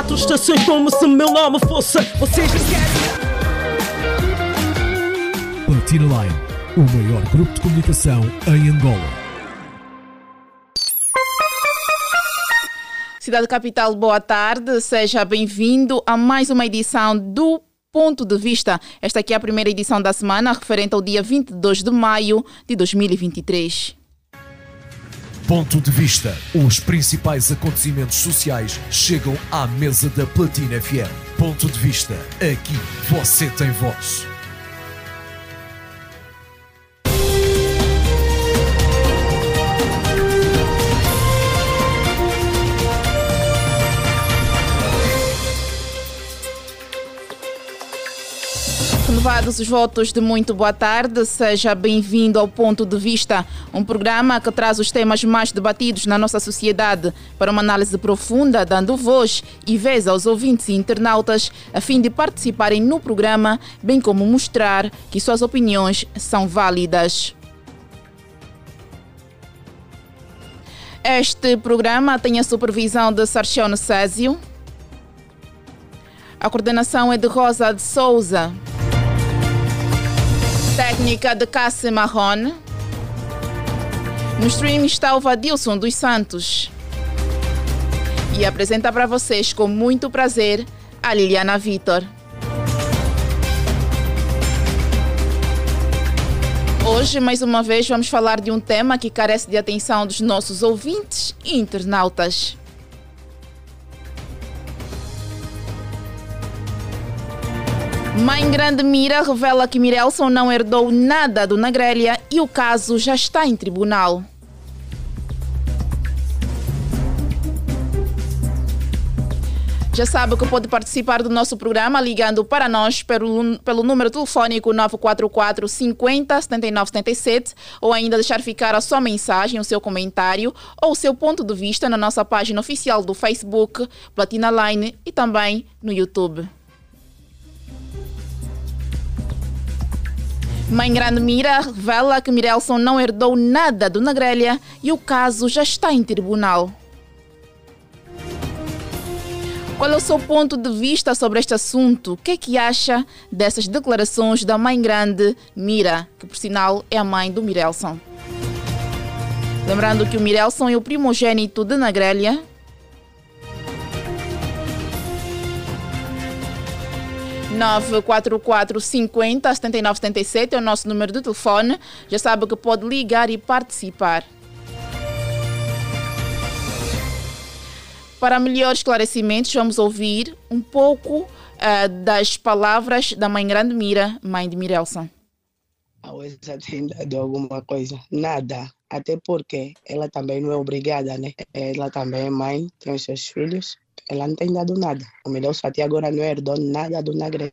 quatro estações como se meu nome fosse. Vocês não querem. Platina Line, o maior grupo de comunicação em Angola. Cidade Capital, boa tarde. Seja bem-vindo a mais uma edição do Ponto de Vista. Esta aqui é a primeira edição da semana, referente ao dia 22 de maio de 2023. Ponto de Vista. Os principais acontecimentos sociais chegam à mesa da Platina FM. Ponto de Vista. Aqui você tem voz. Renovados os votos de muito boa tarde, seja bem-vindo ao Ponto de Vista, um programa que traz os temas mais debatidos na nossa sociedade para uma análise profunda, dando voz e vez aos ouvintes e internautas a fim de participarem no programa, bem como mostrar que suas opiniões são válidas. Este programa tem a supervisão de Sarchione Césio. A coordenação é de Rosa de Souza técnica de Cassie Marron. No stream está o Vadilson dos Santos. E apresenta para vocês com muito prazer a Liliana Vitor. Hoje, mais uma vez, vamos falar de um tema que carece de atenção dos nossos ouvintes e internautas. Mãe Grande Mira revela que Mirelson não herdou nada do Nagrélia e o caso já está em tribunal. Já sabe que pode participar do nosso programa ligando para nós pelo, pelo número telefónico 944 50 79 77 ou ainda deixar ficar a sua mensagem, o seu comentário ou o seu ponto de vista na nossa página oficial do Facebook, Platina Line e também no YouTube. Mãe Grande Mira revela que Mirelson não herdou nada do Nagrélia e o caso já está em tribunal. Qual é o seu ponto de vista sobre este assunto? O que é que acha dessas declarações da Mãe Grande Mira, que por sinal é a mãe do Mirelson? Lembrando que o Mirelson é o primogênito de Nagrélia 944 50 79 77 é o nosso número de telefone. Já sabe que pode ligar e participar. Para melhores esclarecimentos, vamos ouvir um pouco uh, das palavras da mãe Grande Mira, mãe de Mirelson. A Wesa tem dado alguma coisa? Nada. Até porque ela também não é obrigada, né? Ela também é mãe, tem os seus filhos ela não tem dado nada. O Milhouse até agora não herdou nada do Nagrelha.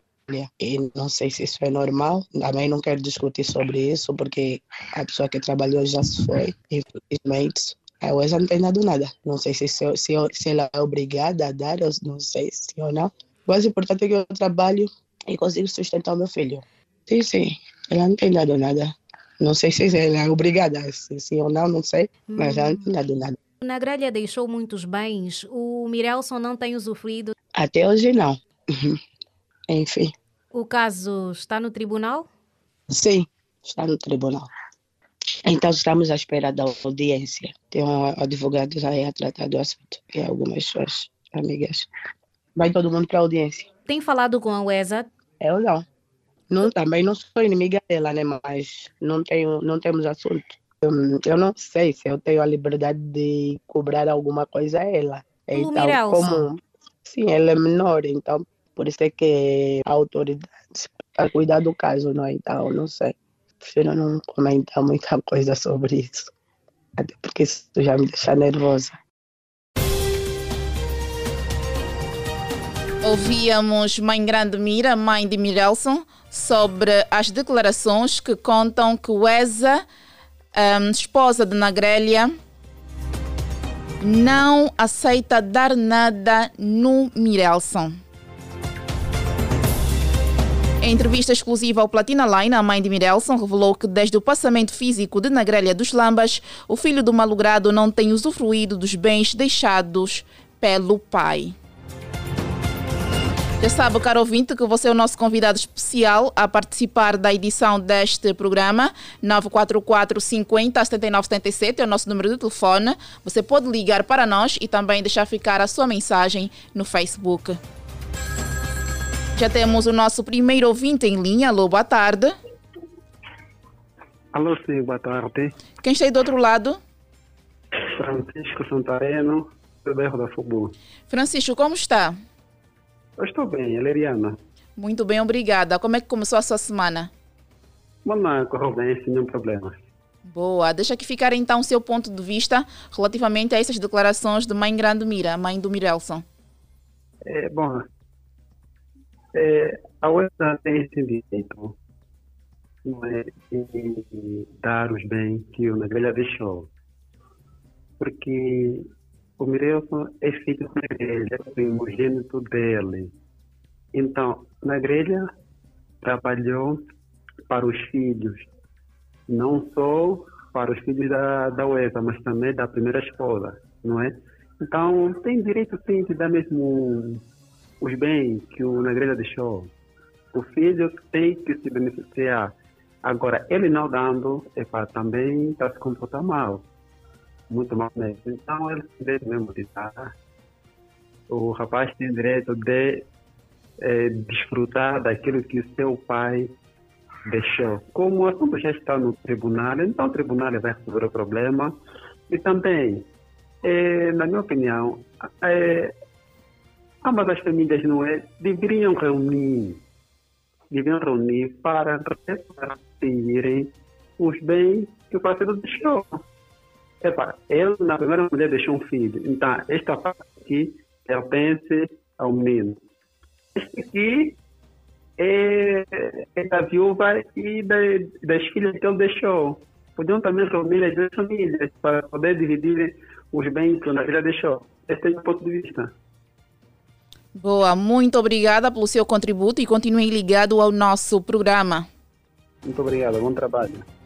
E não sei se isso é normal. Também não quero discutir sobre isso, porque a pessoa que trabalhou já se foi, infelizmente. A UESA não tem dado nada. Não sei se, se, se, se ela é obrigada a dar, eu não sei se ou não. O mais importante é que eu trabalho e consigo sustentar o meu filho. Sim, sim. Ela não tem dado nada. Não sei se ela é obrigada, se sim ou não, não sei. Mas ela não tem dado nada. Na grelha deixou muitos bens. O Mirelson não tem usufruído? Até hoje não. Enfim. O caso está no tribunal? Sim, está no tribunal. Então estamos à espera da audiência. Tem um advogado já a tratar do assunto e algumas suas amigas. Vai todo mundo para a audiência. Tem falado com a UESA? Eu não. não. Também não sou inimiga dela, né? Mas não, tenho, não temos assunto. Eu não sei se eu tenho a liberdade de cobrar alguma coisa a ela. Então, como sim, ela é menor, então por isso é que a autoridade está cuidar do caso, não é? Então, não sei. Prefiro não comentar muita coisa sobre isso. Até porque isso já me deixa nervosa. Ouvíamos Mãe Grande Mira, mãe de Mirelson, sobre as declarações que contam que o ESA um, esposa de Nagrélia, não aceita dar nada no Mirelson. Em entrevista exclusiva ao Platina Line, a mãe de Mirelson revelou que desde o passamento físico de Nagrélia dos Lambas, o filho do malogrado não tem usufruído dos bens deixados pelo pai. Já sabe, caro ouvinte, que você é o nosso convidado especial a participar da edição deste programa. 944 50 79 77 é o nosso número de telefone. Você pode ligar para nós e também deixar ficar a sua mensagem no Facebook. Já temos o nosso primeiro ouvinte em linha. Alô, boa tarde. Alô, sim, boa tarde. Quem está aí do outro lado? Francisco Santareno, do bairro da Fubu. Francisco, como está? Eu estou bem, Eleriana. Muito bem, obrigada. Como é que começou a sua semana? Mano, correu bem, sem nenhum problema. Boa. Deixa aqui ficar então o seu ponto de vista relativamente a essas declarações de Mãe Grande Mira, mãe do Mirelson. É, bom, é, a UEFA tem esse direito não é, de dar os bens que o Nagrelha deixou. Porque o Mirelson é filho da igreja, primogênito dele. Então, na igreja, trabalhou para os filhos, não só para os filhos da, da UEFA, mas também da primeira esposa, não é? Então, tem direito sim de dar mesmo os bens que o Negreira deixou. O filho tem que se beneficiar. Agora, ele não dando, é para também para se comportar mal muito mal mesmo. Então ele tem direito mesmo de estar. O rapaz tem direito de é, desfrutar daquilo que seu pai deixou. Como o assunto já está no tribunal, então o tribunal vai resolver o problema. E também, é, na minha opinião, é, ambas as famílias não é, deveriam reunir, deveriam reunir para repartirem os bens que o parceiro deixou. Epa, ele na primeira mulher deixou um filho. Então, esta parte aqui pertence ao menino. Este aqui é, é da viúva e da, das filhas que ele deixou. Podiam também reunir as duas famílias para poder dividir os bens que a filha deixou. Esse é o ponto de vista. Boa, muito obrigada pelo seu contributo e continue ligado ao nosso programa. Muito obrigado, bom trabalho.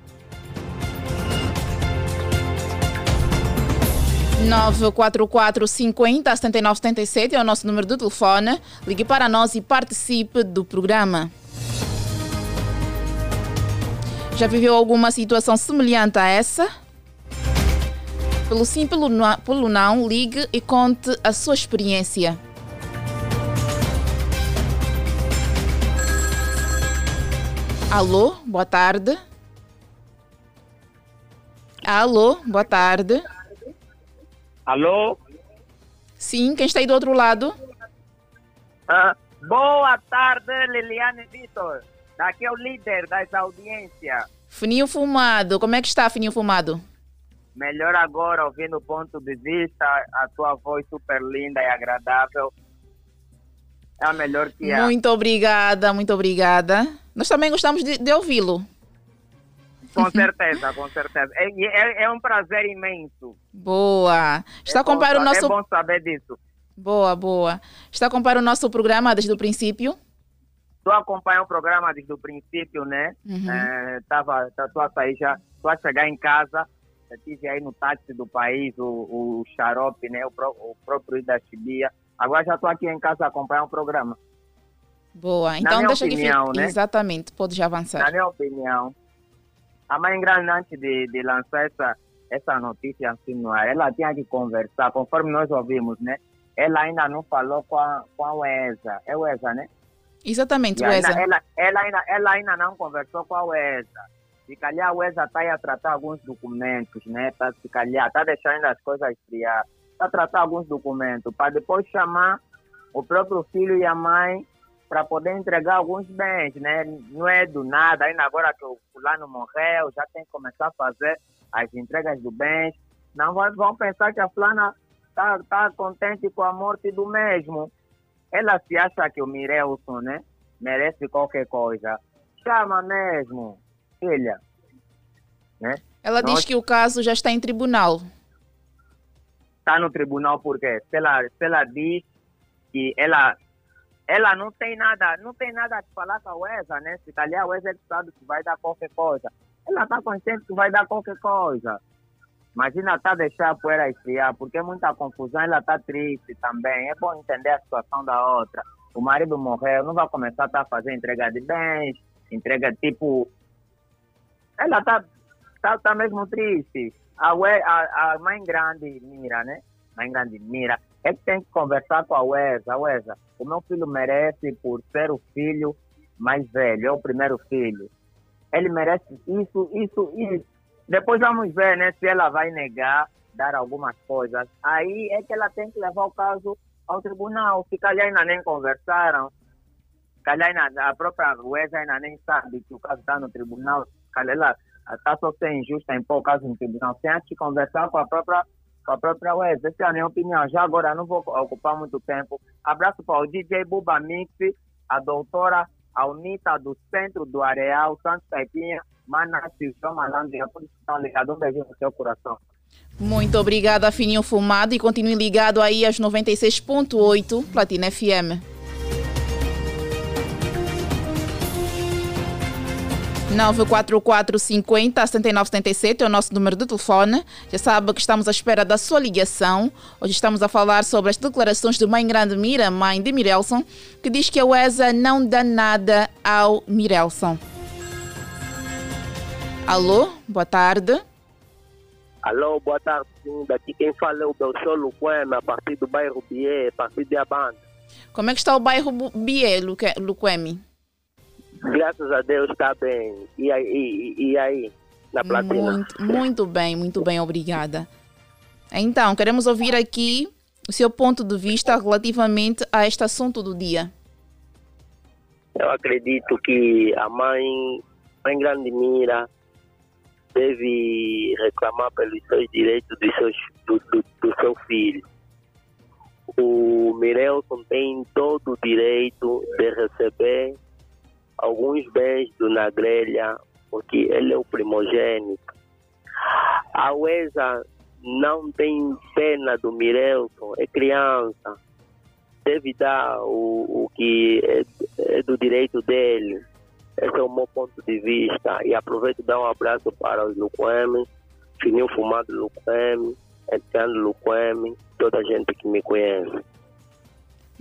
944 50 79 77 é o nosso número de telefone. Ligue para nós e participe do programa. Já viveu alguma situação semelhante a essa? Pelo sim, pelo não, pelo não, ligue e conte a sua experiência. Alô, boa tarde. Alô, boa tarde. Alô? Sim, quem está aí do outro lado? Ah, boa tarde, Liliane Vitor. Daqui é o líder das audiências. Fininho Fumado, como é que está, Fininho Fumado? Melhor agora, ouvindo o ponto de vista, a tua voz super linda e agradável. É a melhor que há. Muito obrigada, muito obrigada. Nós também gostamos de, de ouvi-lo. Com certeza, com certeza. É, é, é, um prazer imenso. Boa. Está é a o nosso. É bom saber disso. Boa, boa. Está a acompanhar o nosso programa desde o princípio? Estou acompanhando o programa desde o princípio, né? Uhum. É, tava, estou a sair já, estou a chegar em casa. Estive aí no táxi do país, o, o Xarope, né? O, o próprio da Chibia. Agora já estou aqui em casa a acompanhar o programa. Boa, então deixa opinião, que né? Exatamente, pode já avançar. Na minha opinião, a mãe grande, antes de, de lançar essa, essa notícia assim no ar, ela tinha que conversar, conforme nós ouvimos, né? Ela ainda não falou com a, com a UESA. É UESA, né? Exatamente, UESA. Ela, ela, ainda, ela ainda não conversou com a UESA. Se calhar a UESA está aí a tratar alguns documentos, né? Tá, se calhar está deixando as coisas esfriar. Está a tratar alguns documentos para depois chamar o próprio filho e a mãe para poder entregar alguns bens, né? Não é do nada, ainda agora que o fulano morreu, já tem que começar a fazer as entregas do bens. Não vão pensar que a fulana está tá contente com a morte do mesmo. Ela se acha que o Mirelson, né? Merece qualquer coisa. Chama mesmo, filha. Né? Ela Nós... diz que o caso já está em tribunal. Está no tribunal porque se ela, se ela diz que ela ela não tem nada, não tem nada a falar com a UESA, né? Se calhar a UESA é sabe que vai dar qualquer coisa. Ela está consciente que vai dar qualquer coisa. Imagina tá deixar a poeira esfriar, porque é muita confusão, ela está triste também. É bom entender a situação da outra. o marido morreu, não vai começar a tá, fazer entrega de bens, entrega tipo. Ela está tá, tá mesmo triste. A, a, a mãe grande mira, né? Mãe grande mira. É que tem que conversar com a Uesa. Uesa, o meu filho merece por ser o filho mais velho, é o primeiro filho. Ele merece isso, isso, isso. Depois vamos ver, né, se ela vai negar dar algumas coisas. Aí é que ela tem que levar o caso ao tribunal. Se calhar ainda nem conversaram, calhar ainda, a própria juíza ainda nem sabe que o caso está no tribunal, calhar ela está só ser injusta em pôr o caso no tribunal, sem antes conversar com a própria com a própria juíza. Essa é a minha opinião. Já agora não vou ocupar muito tempo. Abraço para o DJ Buba Mix, a doutora Alnita do Centro do Areal, Santos Caipinha, Manaus, João Malandro, e a todos estão ligados. Um beijo no seu coração. Muito obrigada, Fininho Fumado, e continue ligado aí às 96.8 Platina FM. 944 50 7977 é o nosso número de telefone. Já sabe que estamos à espera da sua ligação. Hoje estamos a falar sobre as declarações de Mãe Grande Mira, mãe de Mirelson, que diz que a UESA não dá nada ao Mirelson. Alô, boa tarde. Alô, boa tarde. Daqui quem fala é o Belchor Luquema, a partir do bairro Bié, a partir de Abanda. Como é que está o bairro Bié, Luquemi? Graças a Deus está bem. E aí, e, e aí na platina? Muito, muito bem, muito bem, obrigada. Então, queremos ouvir aqui o seu ponto de vista relativamente a este assunto do dia. Eu acredito que a mãe, mãe Grande Mira, deve reclamar pelos seus direitos dos seus, do, do, do seu filho. O Mirelson tem todo o direito de receber alguns bens do Nagrelha, porque ele é o primogênito. A UESA não tem pena do Mirelson, é criança. Deve dar o, o que é, é do direito dele esse é o meu ponto de vista. E aproveito e dar um abraço para os Luquemi, Fininho Fumado Luquemi, Etiano Luquemi, toda a gente que me conhece.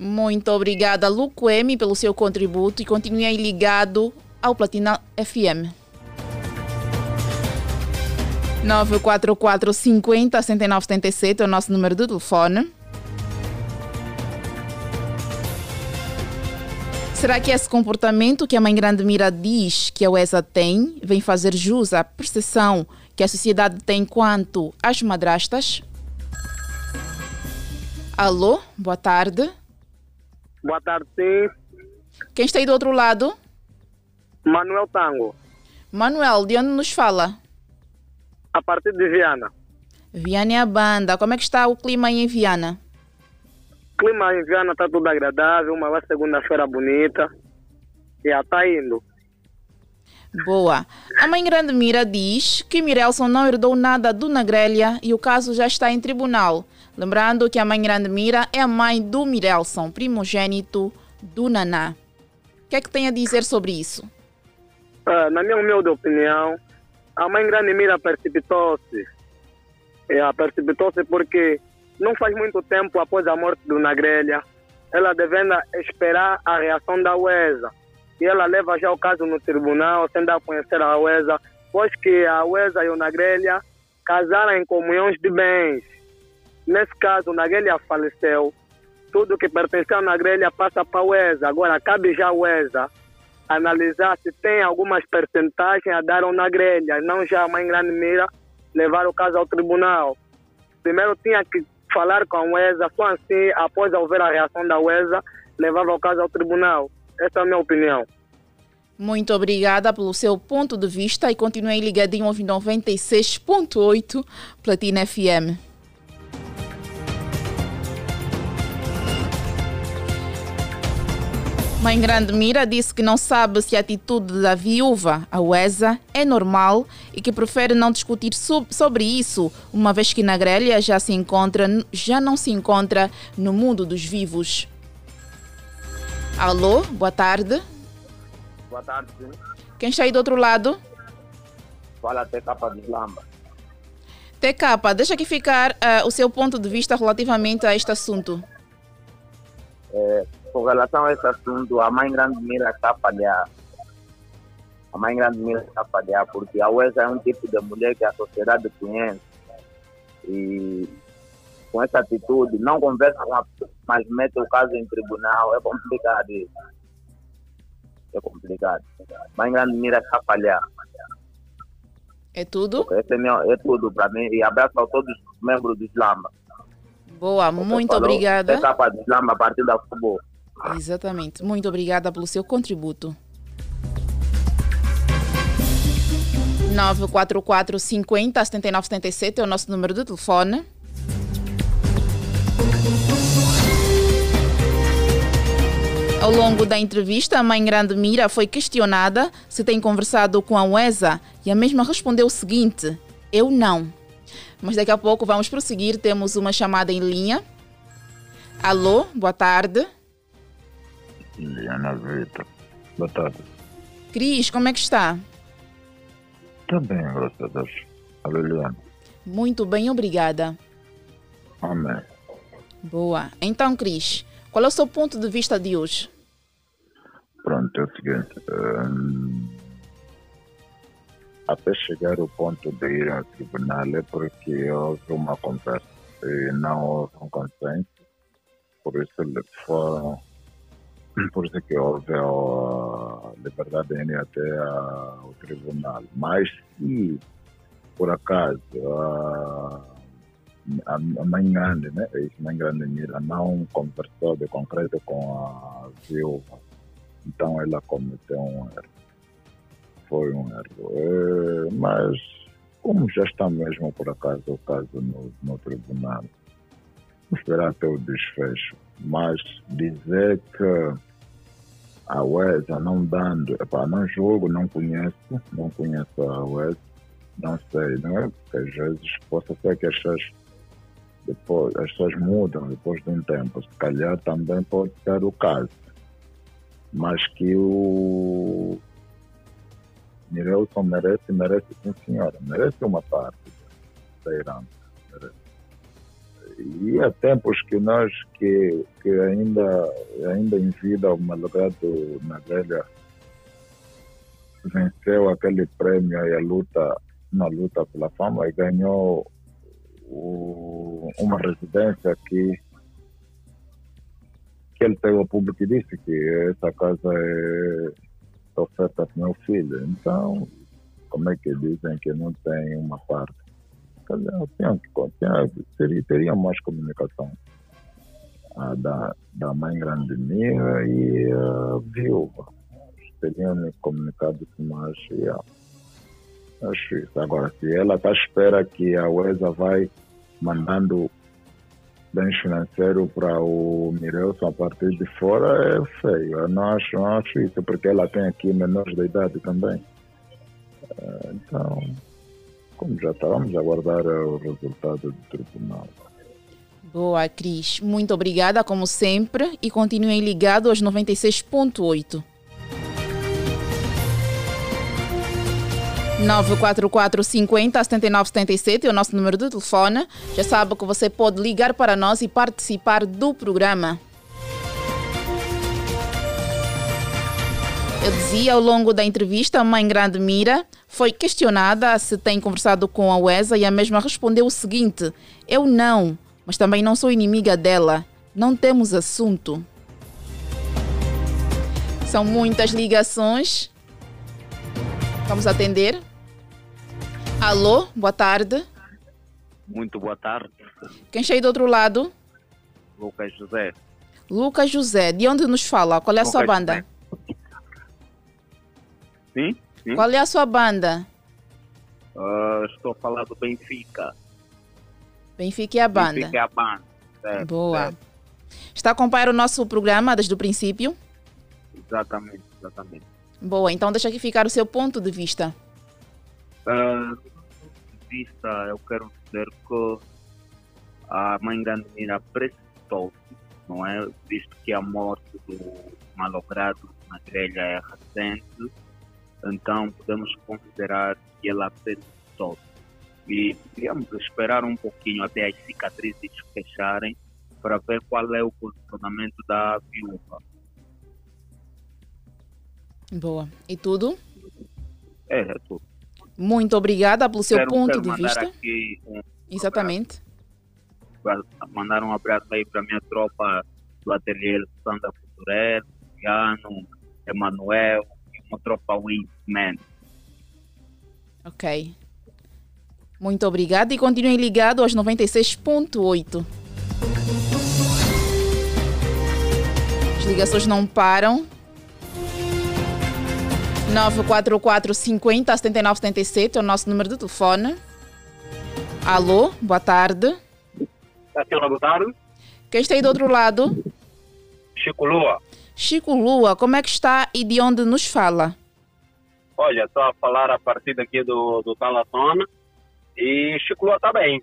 Muito obrigada, Luquemi, pelo seu contributo e continue aí ligado ao Platina FM. 944 50 7977 é o nosso número de telefone. Será que esse comportamento que a Mãe Grande Mira diz que a UESA tem vem fazer jus à percepção que a sociedade tem quanto às madrastas? Alô, boa tarde. Boa tarde, sim. Quem está aí do outro lado? Manuel Tango. Manuel, de onde nos fala? A partir de Viana. Viana é a banda. Como é que está o clima aí em Viana? clima em Viana está tudo agradável, uma segunda-feira bonita. E já está indo. Boa. A mãe Grande Mira diz que Mirelson não herdou nada do Nagrelha e o caso já está em tribunal. Lembrando que a mãe Grande Mira é a mãe do Mirelson, primogênito do Naná. O que é que tem a dizer sobre isso? Uh, na minha humilde opinião, a mãe Grande Mira precipitou-se. É, precipitou-se porque não faz muito tempo após a morte do Nagrelha, ela devendo esperar a reação da UESA. E ela leva já o caso no tribunal, sem dar a conhecer a UESA, pois que a UESA e o Nagrelha casaram em comunhões de bens. Nesse caso, o Nagrelha faleceu. Tudo que pertencia ao Nagrelha passa para a UESA. Agora, cabe já a UESA analisar se tem algumas percentagens a dar ao Nagrelha, não já a mãe Grande Mira levar o caso ao tribunal. Primeiro tinha que falar com a UESA, só assim, após haver a reação da UESA, levava o caso ao tribunal. Essa é a minha opinião. Muito obrigada pelo seu ponto de vista e continue ligadinho ao 96.8 Platina FM. Mãe Grande Mira disse que não sabe se a atitude da viúva, a Uesa, é normal e que prefere não discutir sobre isso, uma vez que na grelha já se encontra, já não se encontra no mundo dos vivos. Alô, boa tarde. Boa tarde. Sim. Quem está aí do outro lado? Fala TK de Lamba. TK, deixa aqui ficar uh, o seu ponto de vista relativamente a este assunto. É, com relação a esse assunto, a mãe grande mira está a falhar. A mãe grande mira está a falhar, porque a Wesa é um tipo de mulher que a sociedade conhece. E com essa atitude, não conversa com a pessoa, mas mete o caso em tribunal, é complicado isso. É complicado. A mãe grande mira está a falhar. É tudo? Esse é, meu, é tudo para mim. E abraço a todos os membros do Islama. Boa, muito obrigada. É capa do Islama a partir da futebol. Exatamente. Muito obrigada pelo seu contributo. 944 50 79 77 é o nosso número de telefone. Ao longo da entrevista, a mãe Grande Mira foi questionada se tem conversado com a UESA e a mesma respondeu o seguinte: Eu não. Mas daqui a pouco vamos prosseguir, temos uma chamada em linha. Alô, boa tarde. Liliana Vitor, boa tarde. Cris, como é que está? Está bem, graças a Deus. Muito bem, obrigada. Amém. Boa. Então, Cris, qual é o seu ponto de vista de hoje? Pronto, é o seguinte. hum, até chegar ao ponto de ir ao tribunal é porque houve uma conversa e não houve um consenso. Por isso ele foi, por isso que houve a liberdade de ir até ao tribunal. Mas se por acaso a, a, a mãe grande, né, a mãe grande Mira não conversou de concreto com a viúva, então ela cometeu um erro foi um erro. Eh, mas, como já está mesmo, por acaso, o caso no, no tribunal, esperar até o desfecho. Mas dizer que a UESA não dando, epá, não julgo, não conheço, não conheço a UESA, não sei, não é? Porque às vezes possa ser que as pessoas, depois, as pessoas mudam depois de um tempo, se calhar também pode ser o caso. Mas que o, Mirelson merece, merece sim senhora, merece uma parte da herança. E há tempos que nós, que, que ainda, ainda em vida, o Malgrado na velha venceu aquele prêmio e a luta, na luta pela fama e ganhou o, uma residência aqui que ele teve ao público e disse que essa casa é oferta para meu filho. Então, como é que dizem que não tem uma parte? Calhar, teria, mais comunicação ah, da, da mãe grande minha e a viúva. Teriam me comunicado mais. Yeah. Acho isso. Agora, se ela está à espera que a UESA vai mandando bens financeiros para o Mirelson a partir de fora é feio. Eu não acho, não acho isso, porque ela tem aqui menores de idade também. Então, como já está, vamos aguardar o resultado do tribunal. Boa, Cris. Muito obrigada, como sempre, e continuem ligados aos 96.8. 944 50 79 77 é o nosso número de telefone. Já sabe que você pode ligar para nós e participar do programa. Eu dizia ao longo da entrevista, a mãe grande Mira foi questionada se tem conversado com a UESA e a mesma respondeu o seguinte: Eu não, mas também não sou inimiga dela. Não temos assunto. São muitas ligações. Vamos atender. Alô, boa tarde. Muito boa tarde, Quem aí do outro lado? Lucas José. Lucas José. De onde nos fala? Qual é a sua Lucas banda? Sim? sim. Qual é a sua banda? Ah, estou a falar do Benfica. Benfica é a banda. Benfica é a banda. certo, Boa. certo. Está a acompanhar o nosso programa desde o princípio? Exatamente, exatamente. Boa, então deixa aqui ficar o seu ponto de vista. Ah, de vista, eu quero dizer que a mãe Gandmira precipitou-se, não é? Visto que a morte do malogrado na grelha é recente, então podemos considerar que ela precipitou-se. E devemos esperar um pouquinho até as cicatrizes fecharem para ver qual é o posicionamento da viúva. Boa. E tudo? É, é tudo. Muito obrigada pelo seu Quero- ponto quero de vista. aqui um- Exatamente. para mandar um abraço aí para minha tropa do ateliê Sandra Futurel, Luciano, Emanuel tropa Wingman. Ok. Muito obrigada e continuem ligados aos 96.8. As ligações não param. 944 50 79 77 é o nosso número de telefone. Alô, boa tarde. Tá sendo boa tarde. Quem está aí do outro lado? Chico Lua. Chico Lua, como é que está e de onde nos fala? Olha, estou a falar a partir daqui do, do Talatona e Chico Lua está bem,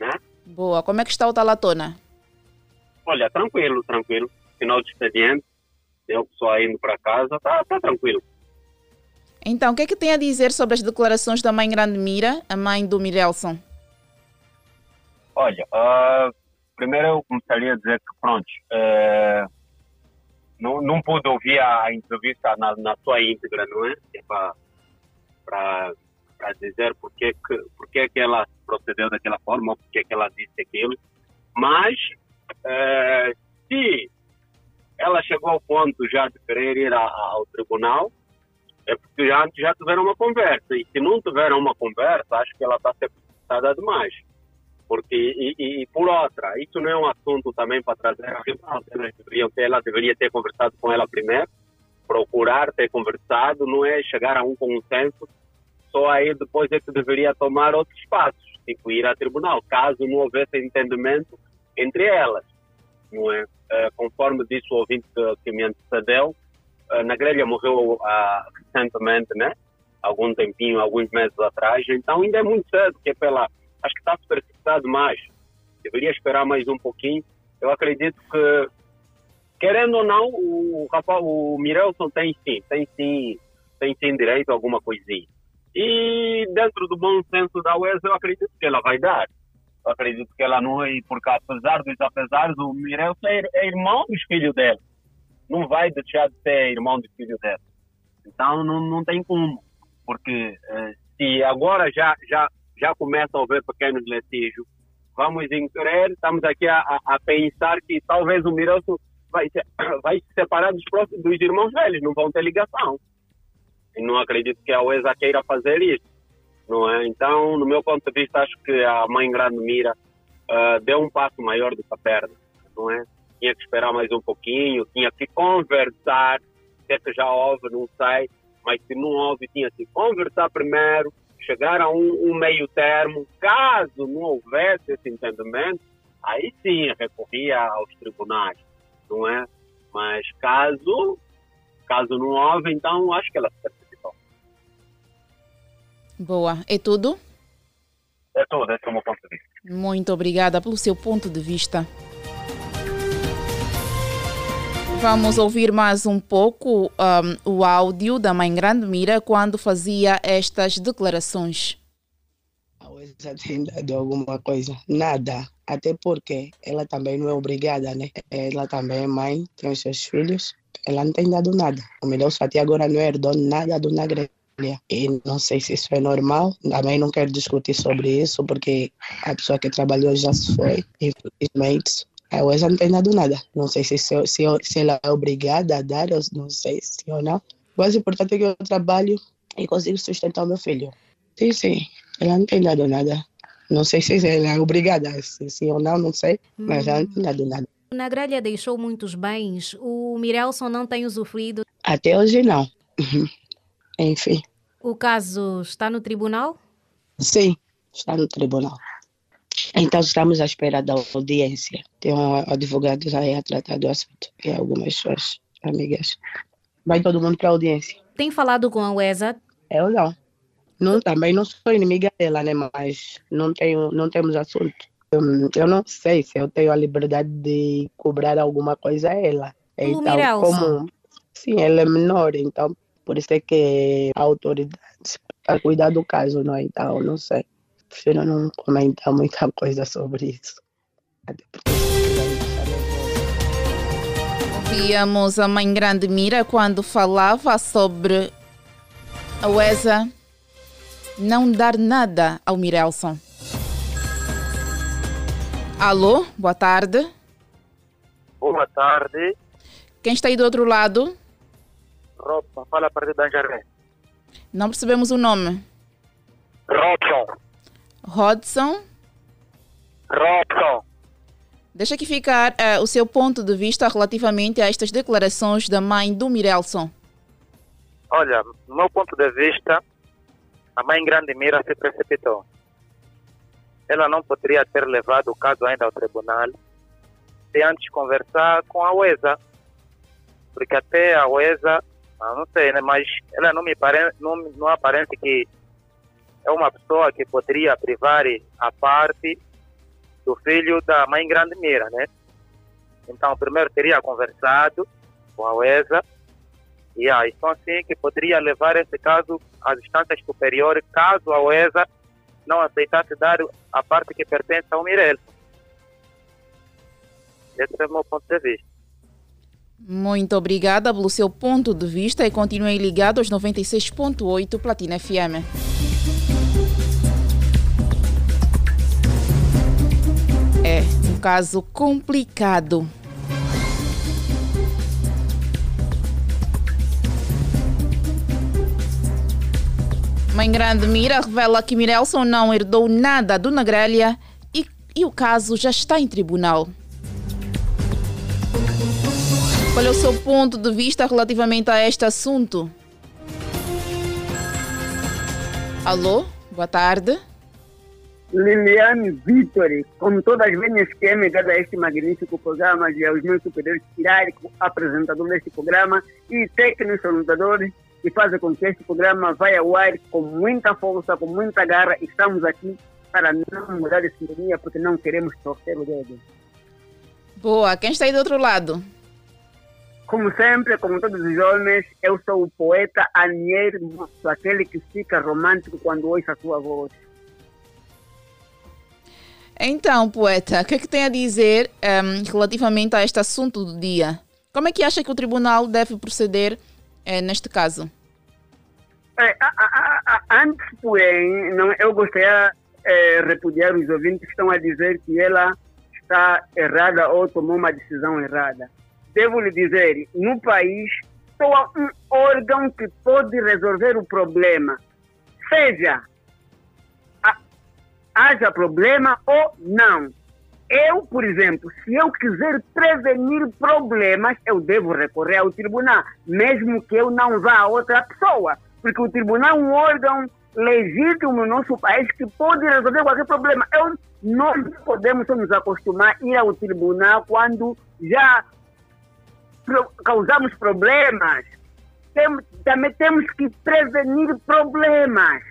né? Boa, como é que está o Talatona? Olha, tranquilo, tranquilo. Final de expediente, eu só indo para casa, tá, tá tranquilo. Então, o que é que tem a dizer sobre as declarações da mãe Grande Mira, a mãe do Mirelson? Olha, ah, primeiro eu começaria a dizer que, pronto, eh, não, não pude ouvir a entrevista na, na sua íntegra, não é? é Para dizer por que, que, por que, ela procedeu daquela forma, ou por que, ela disse aquilo. Mas, eh, se ela chegou ao ponto já de querer ir a- ao tribunal, é porque já, já tiveram uma conversa. E se não tiveram uma conversa, acho que ela está ser precipitada demais. Porque, e, e- por outra, isso não é um assunto também para trazer a deveriam ter, ela deveria ter conversado com ela primeiro, procurar ter conversado, não é chegar a um consenso, só aí depois é que deveria tomar outros passos, tipo ir a tribunal, caso não houvesse entendimento entre elas, não é? Eh, conforme disse o ouvinte que, que me antecedeu, eh, na grelha morreu ah, recentemente, né? Algum tempinho, alguns meses atrás, então ainda é muito cedo, que é pela, acho que está precipitado mais. Deveria esperar mais um pouquinho. Eu acredito que, querendo ou não, o, rapaz, o Mirelson tem sim, tem sim, tem sim direito a alguma coisinha. E dentro do bom senso da UES, eu acredito que ela vai dar. Eu acredito que ela não é, porque apesar dos apesares, o Mirelson é, é irmão dos filhos dela. Não vai deixar de ser irmão dos filhos dela. Então não, não tem como. Porque eh, se agora já, já, já começa a haver pequenos litígios, vamos inquerer, estamos aqui a, a, pensar que talvez o Mirelson vai, vai se separar dos, próximos, dos irmãos velhos, não vão ter ligação. E não acredito que a UESA queira fazer isso. Não é? Então, no meu ponto de vista, acho que a mãe Grande Mira ah, deu um passo maior do que a perna. Não é? Tinha que esperar mais um pouquinho, tinha que conversar, se é que já houve, não sei, mas se não houve, tinha que conversar primeiro, chegar a um, um meio termo. Caso não houvesse esse entendimento, aí sim recorria aos tribunais, não é? Mas caso, caso não houve, então acho que ela se precipitou. Boa, é tudo? É tudo, esse é o meu ponto de vista. Muito obrigada pelo seu ponto de vista. Vamos ouvir mais um pouco ahm, o áudio da mãe Grande Mira quando fazia estas declarações. já tem dado alguma coisa. Nada. Até porque ela também não é obrigada, né? Ela também é mãe, tem os seus filhos. Ela não tem dado nada. O melhor até agora não herdou nada do Nagrelha. E não sei se isso é normal. Também não quero discutir sobre isso, porque a pessoa que trabalhou já se foi, infelizmente. A UESA não tem dado nada. Não sei se, se, se, se ela é obrigada a dar, não sei se ou não. O mais importante é que eu trabalho e consigo sustentar o meu filho. Sim, sim. Ela não tem dado nada. Não sei se ela é obrigada, se sim ou não, não sei. Mas ela não tem dado nada. Na grelha deixou muitos bens. O Mirelson não tem usufruído. Até hoje não. Uhum. Enfim. O caso está no tribunal? Sim, está no tribunal. Então estamos à espera da audiência. Tem um advogado já a tratar do assunto e algumas suas amigas. Vai todo mundo para a audiência. Tem falado com a UESA? Eu não. não. Também não sou inimiga dela, né? Mas não, tenho, não temos assunto. Eu, não sei se eu tenho a liberdade de cobrar alguma coisa a ela. Então, Mirelson. como sim, ela é menor, então por isso é que a autoridade está a cuidar do caso, não é? Então, não sei. Prefiro não comentar muita coisa sobre isso. Ouvíamos a mãe grande Mira quando falava sobre a UESA não dar nada ao Mirelson. Alô, boa tarde. Boa tarde. Quem está aí do outro lado? Robson, fala a partir da Anjaré. Não percebemos o nome. Robson. Rodson. Robson. Deixa aqui ficar uh, o seu ponto de vista relativamente a estas declarações da mãe do Mirelson. Olha, do meu ponto de vista, a mãe grande Mira se precipitou. Ela não poderia ter levado o caso ainda ao tribunal se antes conversar com a UESA. Porque até a UESA, ah, não sei, né, mas ela não me parece, não, não aparece que é uma pessoa que poderia privar a parte do filho da mãe grande Mira, né? Então, primeiro teria conversado com a UESA e a então assim que poderia levar esse caso às instâncias superiores caso a UESA não aceitasse dar a parte que pertence ao Mirel. Esse é o meu ponto de vista. Muito obrigada pelo seu ponto de vista e continuem ligados aos 96.8 Platina FM. Caso complicado. Mãe Grande Mira revela que Mirelson não herdou nada do Negrélia e, e o caso já está em tribunal. Qual é o seu ponto de vista relativamente a este assunto? Alô, boa tarde. Liliane Vitori, como todas as vezes que é ligada a este magnífico programa e aos meus superiores tiráricos, apresentador deste programa e técnicos lutadores que fazem com que este programa vá ao ar com muita força, com muita garra. Estamos aqui para não mudar de sintonia porque não queremos torcer o dedo. Boa, quem está aí do outro lado? Como sempre, como todos os homens, eu sou o poeta Anier Moço, aquele que fica romântico quando ouve a sua voz. Então, poeta, o que é que tem a dizer um, relativamente a este assunto do dia? Como é que acha que o tribunal deve proceder eh, neste caso? É, a, a, a, antes, porém, não, eu gostaria é, repudiar os ouvintes que estão a dizer que ela está errada ou tomou uma decisão errada. Devo lhe dizer, no país, só há um órgão que pode resolver o problema. Seja haja problema ou não. Eu, por exemplo, se eu quiser prevenir problemas, eu devo recorrer ao tribunal, mesmo que eu não vá a outra pessoa, porque o tribunal é um órgão legítimo no nosso país que pode resolver qualquer problema. Eu, nós podemos nos acostumar a ir ao tribunal quando já causamos problemas. Tem, também temos que prevenir problemas.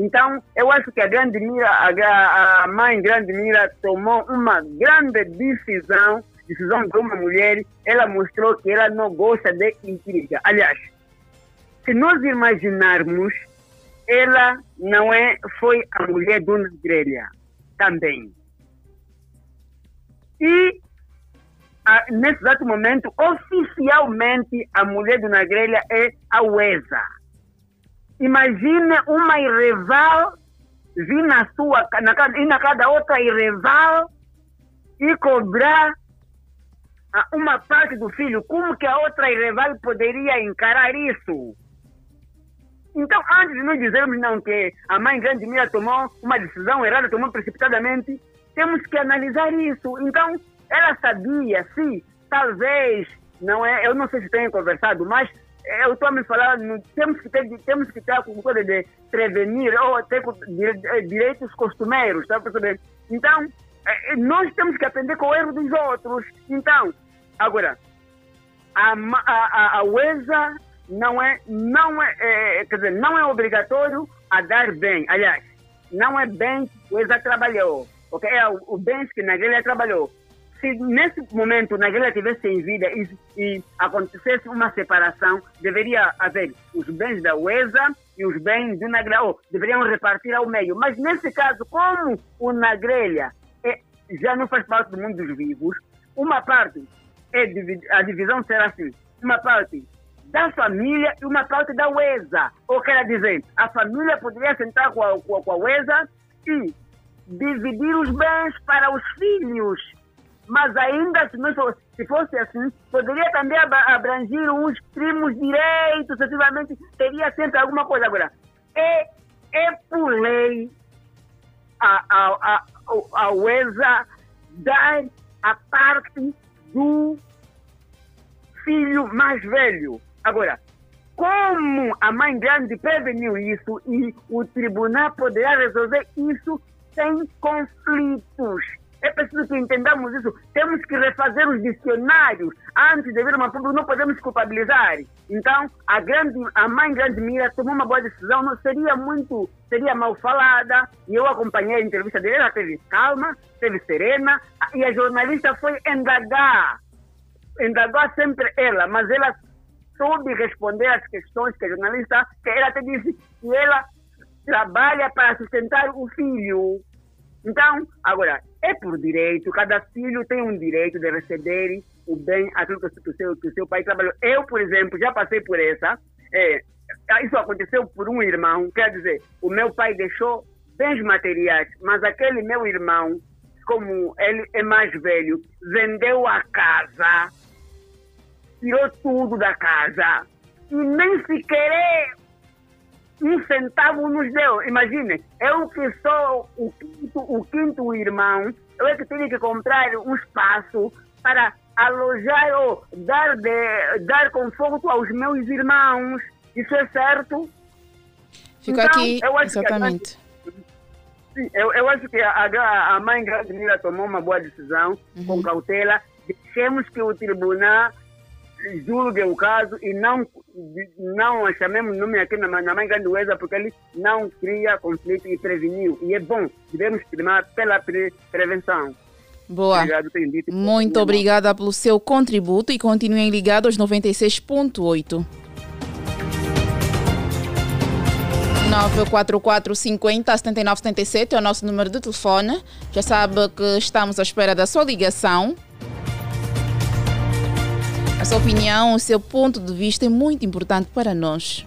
Então, eu acho que a grande mira, a, a mãe grande mira tomou uma grande decisão, decisão de uma mulher. Ela mostrou que ela não gosta de intriga. Aliás, se nós imaginarmos, ela não é, foi a mulher do Grelha também. E a, nesse exato momento, oficialmente, a mulher do Nagrelha é a Uesa Imagine uma irreval vir na sua, na, ir na cada outra irreval e cobrar uma parte do filho. Como que a outra irreval poderia encarar isso? Então, antes de nós dizermos não que a mãe grande Mira tomou uma decisão errada, tomou precipitadamente, temos que analisar isso. Então, ela sabia, sim, talvez, não é, eu não sei se tem conversado, mas eu estou a me falar, temos que ter, temos que ter com coisa de prevenir ou ter é, direitos costumeiros, está a perceber? Então, é, nós temos que aprender com o erro dos outros. Então, agora, a, a, a UESA não é, não é, é, quer dizer, não é obrigatório a dar bem. Aliás, não é bem que o ESA trabalhou, ok? É o, o bem que na Guilherme trabalhou se nesse momento Naguela tivesse em vida e, e, acontecesse uma separação, deveria haver os bens da UESA e os bens do Nagrelha, ou deveriam repartir ao meio. Mas nesse caso, como o Nagrelha é, já não faz parte do mundo dos vivos, uma parte é a divisão será assim: uma parte da família e uma parte da UESA. Ou quer dizer, a família poderia sentar com a, com a UESA e dividir os bens para os filhos. Mas ainda, se, não fosse, se fosse assim, poderia também abra- abranger uns primos direitos, efetivamente, teria sempre alguma coisa. Agora, é, é por lei a, a, a, a UESA dar a parte do filho mais velho. Agora, como a mãe grande preveniu isso e o tribunal poderá resolver isso sem conflitos. É preciso que entendamos isso. Temos que refazer os dicionários. Antes de vir uma pública, não podemos culpabilizar. Então, a, grande, a mãe grande Mira tomou uma boa decisão. Não seria muito, seria mal falada. E eu acompanhei a entrevista dele. Ela teve calma, teve serena. E a jornalista foi indagar. Indagou sempre ela, mas ela soube responder às questões que a jornalista, que ela até disse que ela trabalha para sustentar o filho. Então, agora, é por direito, cada filho tem um direito de receber o bem, aquilo que o seu, que o seu pai trabalhou. Eu, por exemplo, já passei por essa. É, isso aconteceu por um irmão, quer dizer, o meu pai deixou bens materiais, mas aquele meu irmão, como ele é mais velho, vendeu a casa, tirou tudo da casa e nem sequer um centavo nos deu. Imagine, eu que sou o quinto, o quinto irmão, eu é que tenho que comprar um espaço para alojar ou dar, de, dar conforto aos meus irmãos. Isso é certo? Fica Então, aqui, exatamente. Sim, eu, eu acho que a, a, mãe grande Mira tomou uma boa decisão, com cautela. Deixemos que o tribunal julgue o caso e não, não chamemos nome aqui na, na mãe grande porque ele não cria conflito e preveniu. E é bom, devemos primar pela pre, prevenção. Boa. Obrigado. Muito obrigada pelo seu contributo e continuem ligados aos 96.8. 944 50 79 77 é o nosso número de telefone. Já sabe que estamos à espera da sua ligação. A sua opinião, o seu ponto de vista é muito importante para nós.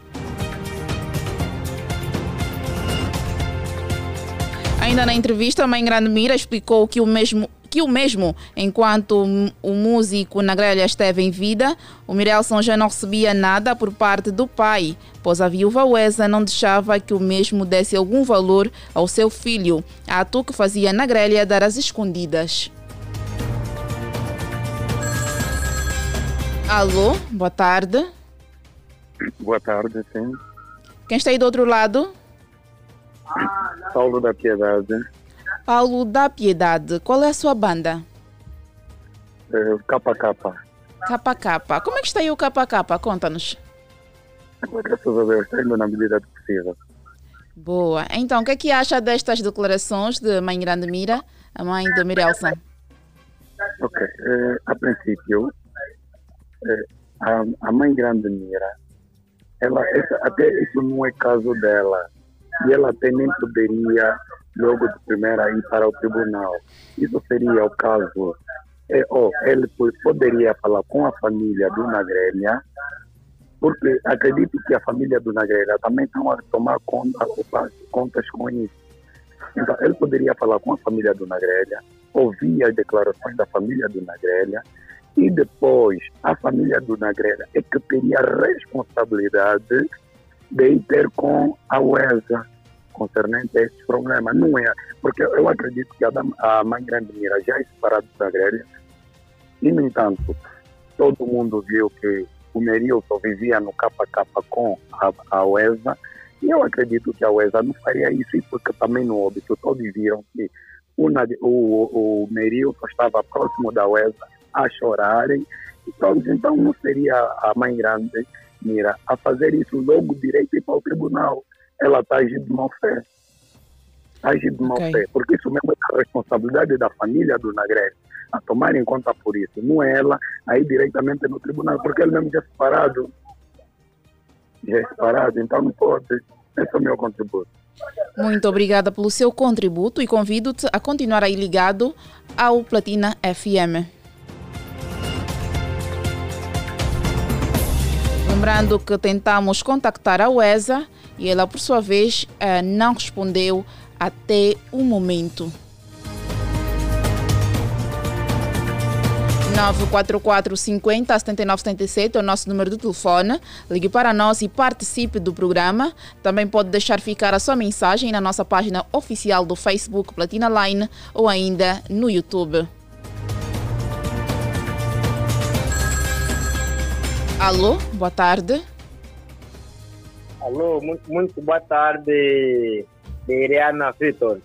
Ainda na entrevista, a mãe Grande Mira explicou que o mesmo que o mesmo, enquanto o músico na grelha esteve em vida, o Mirelson já não recebia nada por parte do pai, pois a viúva Wesa não deixava que o mesmo desse algum valor ao seu filho, ato que fazia na grelha dar as escondidas. Alô, boa tarde. Boa tarde, sim. Quem está aí do outro lado? Paulo da Piedade, Paulo da Piedade. Qual é a sua banda? eh, capa capa. KK. Como é que está aí o KK? Conta-nos. Graças a Deus, indo na medida do possível. Boa. Então, o que é que acha destas declarações de Mãe Grande Mira, a mãe de Mirelson? Ok, eh, a princípio, a, a mãe grande Mira, ela, essa, até isso não é caso dela. E ela até nem poderia, logo de primeira, ir para o tribunal. Isso seria o caso. É, oh, ele po- poderia falar com a família do Nagrelha, porque acredito que a família do Nagrelha também estão a tomar conta, contas com isso. Então, ele poderia falar com a família do Nagrelha, ouvir as declarações da família do Nagrelha, e depois a família do Nagrelha é que teria a responsabilidade de ter com a UESA concernente a esses problemas. Não é, porque eu acredito que a, mãe Grande Mira já é separada da Nagrelha, e, no entanto, todo mundo viu que o Merilson vivia no KK com a, a UESA, e eu acredito que a UESA não faria isso, e porque também no óbito todos viram que o, o, o Merilson estava próximo da UESA a chorarem, então, então não seria a mãe grande Mira a fazer isso logo direito e para o tribunal. Ela está agindo de má fé. Está agindo de má Ok. fé, porque isso mesmo é a responsabilidade da família do Nagrelli a tomar em conta por isso. Não é ela aí diretamente no tribunal, porque ele mesmo já é separado. Já é separado, então não pode. Esse é o meu contributo. Muito obrigada pelo seu contributo e convido-te a continuar aí ligado ao Platina FM. Lembrando que tentamos contactar a UESA e ela, por sua vez, eh, não respondeu até o momento. 944 50 79 77 é o nosso número de telefone. Ligue para nós e participe do programa. Também pode deixar ficar a sua mensagem na nossa página oficial do Facebook Platina Line ou ainda no YouTube. Alô, boa tarde. Alô, muito, muito boa tarde, de Iriana Vitor.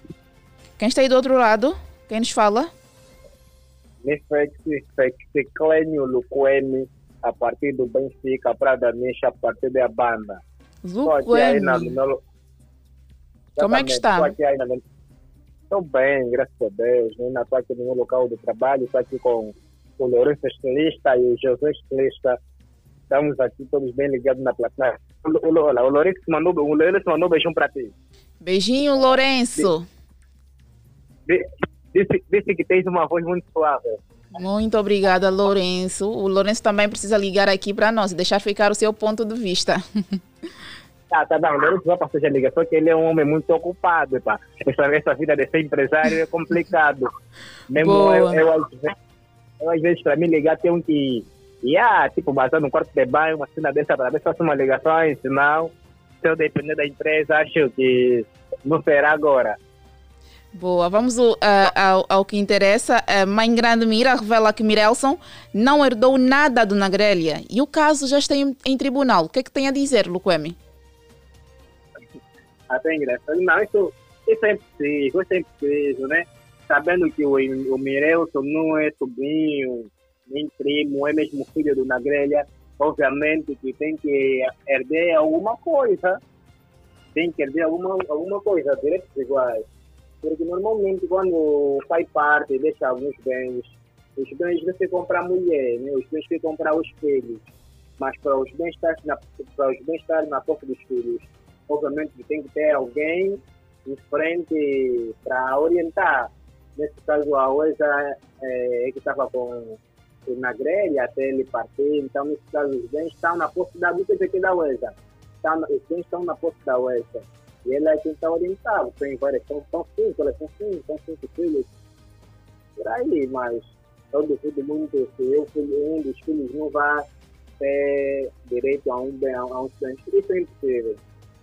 Quem está aí do outro lado? Quem nos fala? Clênio Luquemi, a partir do Benfica, Prada Misha, a partir da banda. Luquemi. Como é que está? Estou bem, graças a Deus. Ainda estou aqui no meu local de trabalho, estou aqui com o Lourenço Estilista e o José Estilista. Estamos aqui todos bem ligados na plateia. O, Lourenço mandou, o Lourenço mandou um beijão para ti. Beijinho, Lourenço. Disse, disse que tens uma voz muito suave. Muito obrigada, Lourenço. O Lourenço também precisa ligar aqui para nós, deixar ficar o seu ponto de vista. Tá, tá bom. O Lourenço vai passar a ligação que ele é um homem muito ocupado, pá. Essa, essa vida de ser empresário é complicado. Mesmo eu, eu, às vezes, eu, às vezes, para me ligar, tenho que yeah, tipo, baseado no quarto de banho, uma cena dessa, para ver se faço uma ligação, senão, se eu depender da empresa, acho que não será agora. Boa, vamos uh, ao, ao, que interessa. Uh, Mãe Grande Mira revela que Mirelson não herdou nada do Nagrelha e o caso já está em, em tribunal. O que é que tem a dizer, Luquemi? Até engraçado. Não, isso, isso é impossível, isso é impossível, né? Sabendo que o, o Mirelson não é sobrinho, nem primo, é mesmo filho do Nagrelha, obviamente que tem que herder alguma coisa. Tem que herder alguma, alguma coisa, direitos iguais. Porque normalmente quando faz parte, deixa alguns bens, os bens você compra a mulher, né? os bens que comprar os filhos. Mas para os bens estar na, para os bens na posse dos filhos, obviamente tem que ter alguém em frente para orientar. Nesse caso, a Oesa é, é que estava com na grelha até ele partir. Então, nesse caso, os bens estão na posse da Lucas aqui da UESA. Estão, os bens estão na posse da UESA. E ele é quem está orientado. Tem várias, são, são cinco, elas são cinco, são cinco filhos. Por aí, mas eu duvido muito se eu, um dos filhos não vai ter direito a um bem, a um bens. Isso é impossível.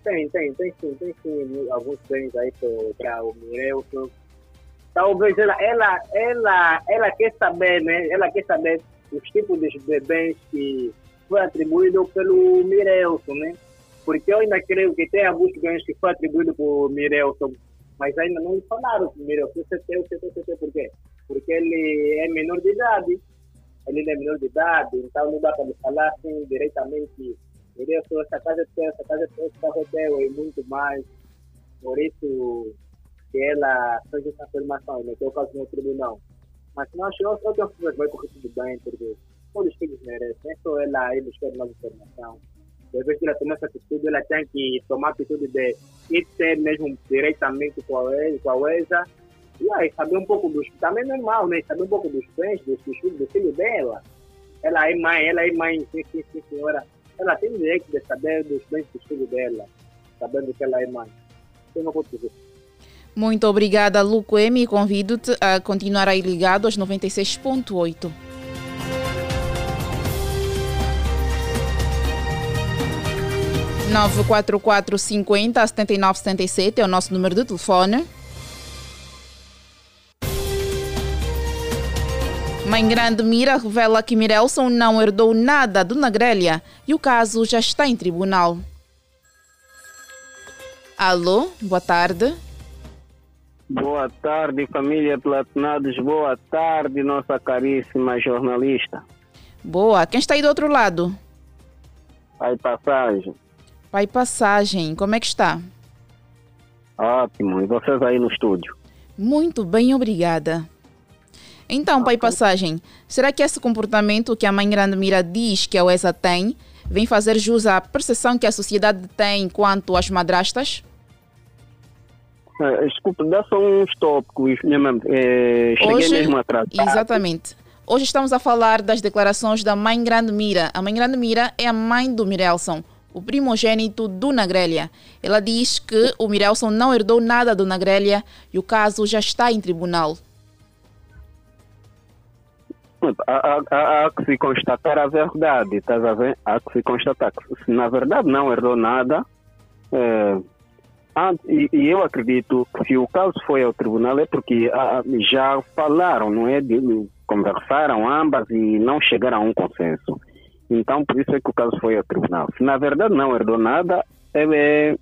Tem, tem, tem sim, tem sim alguns bens aí para o Mirelson talvez ela, ela, ela, ela quer saber, né? Ela quer saber os tipos de bebês que foi atribuído pelo Mirelson, né? Porque eu ainda creio que tem alguns bens que foi atribuído por Mirelson, mas ainda não falaram com Mirelson. Você tem, você tem, você por quê? Porque ele é menor de idade. Ele é menor de idade, então não dá para me falar assim diretamente. Mirelson, essa casa é teu, essa casa é teu, essa casa é teu, e muito mais. Por isso, ela fez essa afirmação, meteu o caso no tribunal. Mas não acho que outras pessoas vai correr tudo bem, porque todos os filhos merecem, é só ela aí buscar mais informação. Depois que ela tomar essa atitude, ela tem que tomar a atitude de ir ter mesmo diretamente com a, com a UESA e aí saber um pouco dos. Também é normal, né? Saber um pouco dos bens dos, filhos, do filho dela. Ela é mãe, ela é mãe, sim, sim, sim, senhora. Ela tem direito de saber dos bens dos filhos dela, sabendo que ela é mãe. Tem uma coisa muito obrigada, Luco M. Convido-te a continuar aí ligado aos 96.8. Nove quatro quatro cinquenta setenta e nove setenta e sete é o nosso número de telefone. Mãe Grande Mira revela que Mirelson não herdou nada do Nagrelha e o caso já está em tribunal. Alô, boa tarde. Boa tarde, família Platinados. Boa tarde, nossa caríssima jornalista. Boa. Quem está aí do outro lado? Pai Passagem. Pai Passagem, como é que está? Ótimo. E vocês aí no estúdio? Muito bem, obrigada. Então, Pai Passagem, será que esse comportamento que a Mãe Grande Mira diz que a UESA tem vem fazer jus à percepção que a sociedade tem quanto às madrastas? Uh, desculpa, dá só uns tópicos, minha mãe. É, cheguei Hoje, mesmo atrás. Exatamente. Hoje estamos a falar das declarações da mãe Grande Mira. A mãe Grande Mira é a mãe do Mirelson, o primogênito do Nagrelha. Ela diz que o Mirelson não herdou nada do Nagrelha e o caso já está em tribunal. Há, há, há, que se constatar a verdade, estás a ver? Há que se constatar que se na verdade não herdou nada, é, e, eu acredito que se o caso foi ao tribunal é porque ah, já falaram, não é? Conversaram ambas e não chegaram a um consenso. Então, por isso é que o caso foi ao tribunal. Se na verdade não herdou nada, é, é,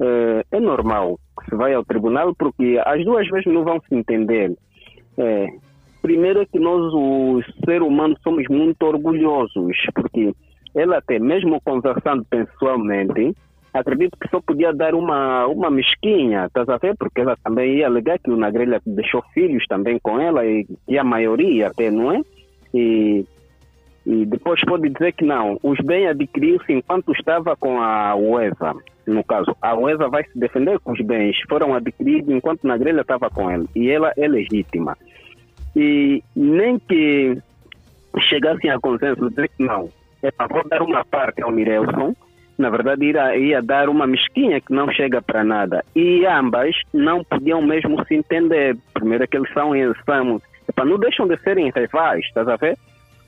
é, é normal que se vai ao tribunal porque as duas vezes não vão se entender. É, primeiro é que nós, os seres humanos, somos muito orgulhosos, porque ela até mesmo conversando pessoalmente, acredito que só podia dar uma, uma mesquinha, estás a ver? Porque ela também ia alegar que o Nagrelha deixou filhos também com ela e, e a maioria até, não é? E, e depois pode dizer que não, os bens adquiriu-se enquanto estava com a UESA. No caso, a UESA vai se defender que os bens foram adquiridos enquanto Nagrelha estava com ele e ela é legítima. E nem que chegassem a consenso dizer que não, é para vou dar uma parte ao Mirelson, na verdade ia, ia dar uma mesquinha que não chega para nada. E ambas não podiam mesmo se entender. Primeiro que eles são, são não deixam de serem rivais, estás a ver?